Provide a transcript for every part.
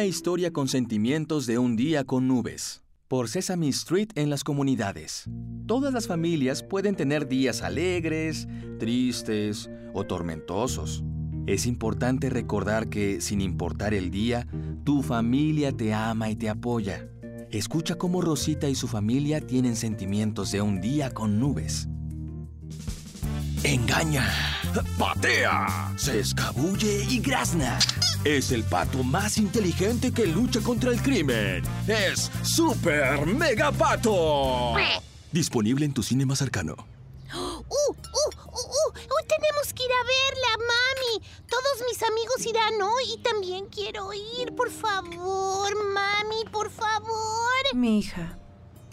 Una historia con sentimientos de un día con nubes. Por Sesame Street en las comunidades. Todas las familias pueden tener días alegres, tristes o tormentosos. Es importante recordar que, sin importar el día, tu familia te ama y te apoya. Escucha cómo Rosita y su familia tienen sentimientos de un día con nubes. Engaña, patea, se escabulle y grazna. Es el pato más inteligente que lucha contra el crimen. Es Super Mega Pato. Disponible en tu cine más cercano. ¡Uh, uh, uh, uh! ¡Uh, tenemos que ir a verla, mami! Todos mis amigos irán hoy y también quiero ir. Por favor, mami, por favor. Mi hija,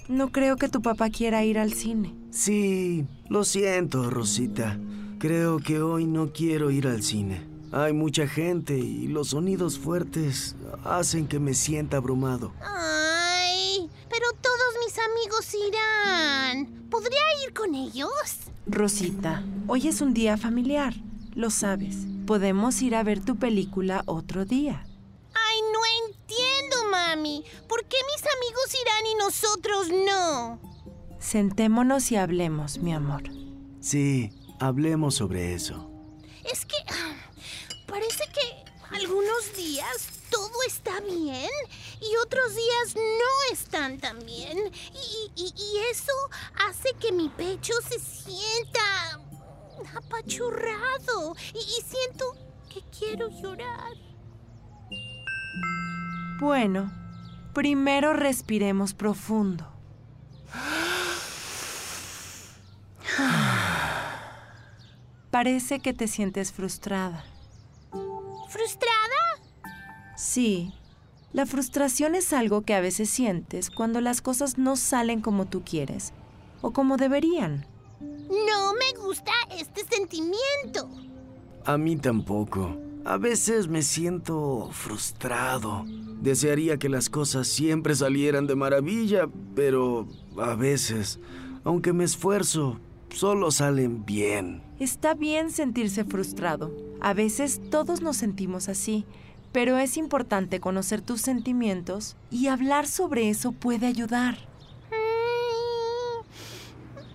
no creo que tu papá quiera ir al cine. Sí, lo siento, Rosita. Creo que hoy no quiero ir al cine. Hay mucha gente y los sonidos fuertes hacen que me sienta abrumado. Ay, pero todos mis amigos irán. ¿Podría ir con ellos? Rosita, hoy es un día familiar, lo sabes. Podemos ir a ver tu película otro día. Ay, no entiendo, mami. ¿Por qué mis amigos irán y nosotros no? Sentémonos y hablemos, mi amor. Sí, hablemos sobre eso. Es que algunos días todo está bien y otros días no están tan bien. Y, y- y eso hace que mi pecho se sienta apachurrado y, y siento que quiero llorar. Bueno, primero respiremos profundo. Parece que te sientes frustrada. ¿Frustrada? Sí, la frustración es algo que a veces sientes cuando las cosas no salen como tú quieres o como deberían. No me gusta este sentimiento. A mí tampoco. A veces me siento frustrado. Desearía que las cosas siempre salieran de maravilla, pero a veces, aunque me esfuerzo, solo salen bien. Está bien sentirse frustrado. A veces todos nos sentimos así, pero es importante conocer tus sentimientos y hablar sobre eso puede ayudar. Mm,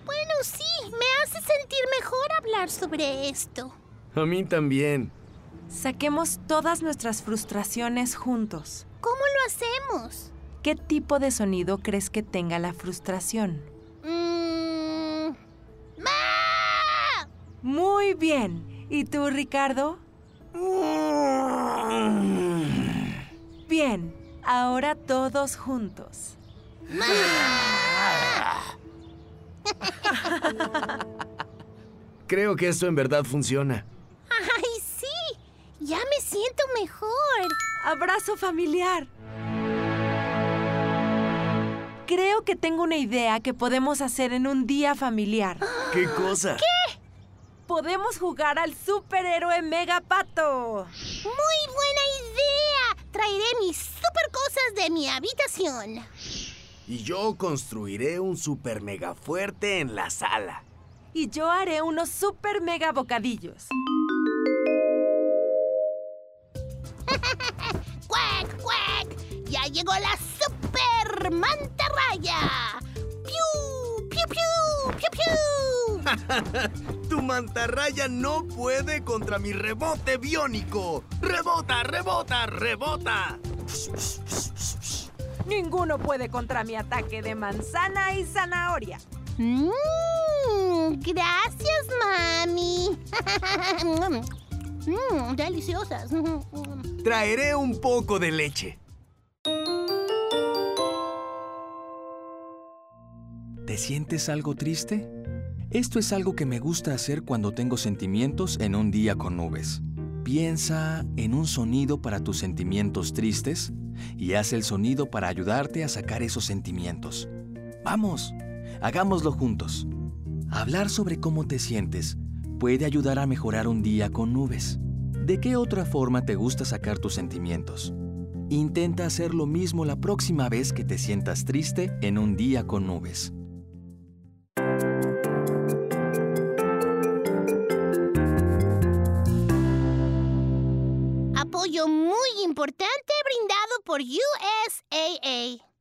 Bueno, sí, me hace sentir mejor hablar sobre esto. A mí también. Saquemos todas nuestras frustraciones juntos. ¿Cómo lo hacemos? ¿Qué tipo de sonido crees que tenga la frustración? Mm, ¡Ma! Muy bien. ¿Y tú, Ricardo? Bien. Ahora todos juntos. Creo que esto en verdad funciona. ¡Ay, sí! Ya me siento mejor. Abrazo familiar. Creo que tengo una idea que podemos hacer en un día familiar. ¿Qué cosa? Podemos jugar al superhéroe Megapato. Muy buena idea. Traeré mis super cosas de mi habitación. Y yo construiré un super mega fuerte en la sala. Y yo haré unos super mega bocadillos. ¡Cuac, cuac! ¡Ya llegó la super mantarraya! Tu mantarraya no puede contra mi rebote biónico. ¡Rebota, rebota, rebota! Ninguno puede contra mi ataque de manzana y zanahoria. Mmm, gracias, mami. Mmm, deliciosas. Traeré un poco de leche. ¿Te sientes algo triste? Esto es algo que me gusta hacer cuando tengo sentimientos en un día con nubes. Piensa en un sonido para tus sentimientos tristes y haz el sonido para ayudarte a sacar esos sentimientos. Vamos, hagámoslo juntos. Hablar sobre cómo te sientes puede ayudar a mejorar un día con nubes. ¿De qué otra forma te gusta sacar tus sentimientos? Intenta hacer lo mismo la próxima vez que te sientas triste en un día con nubes. Muy importante brindado por USAA.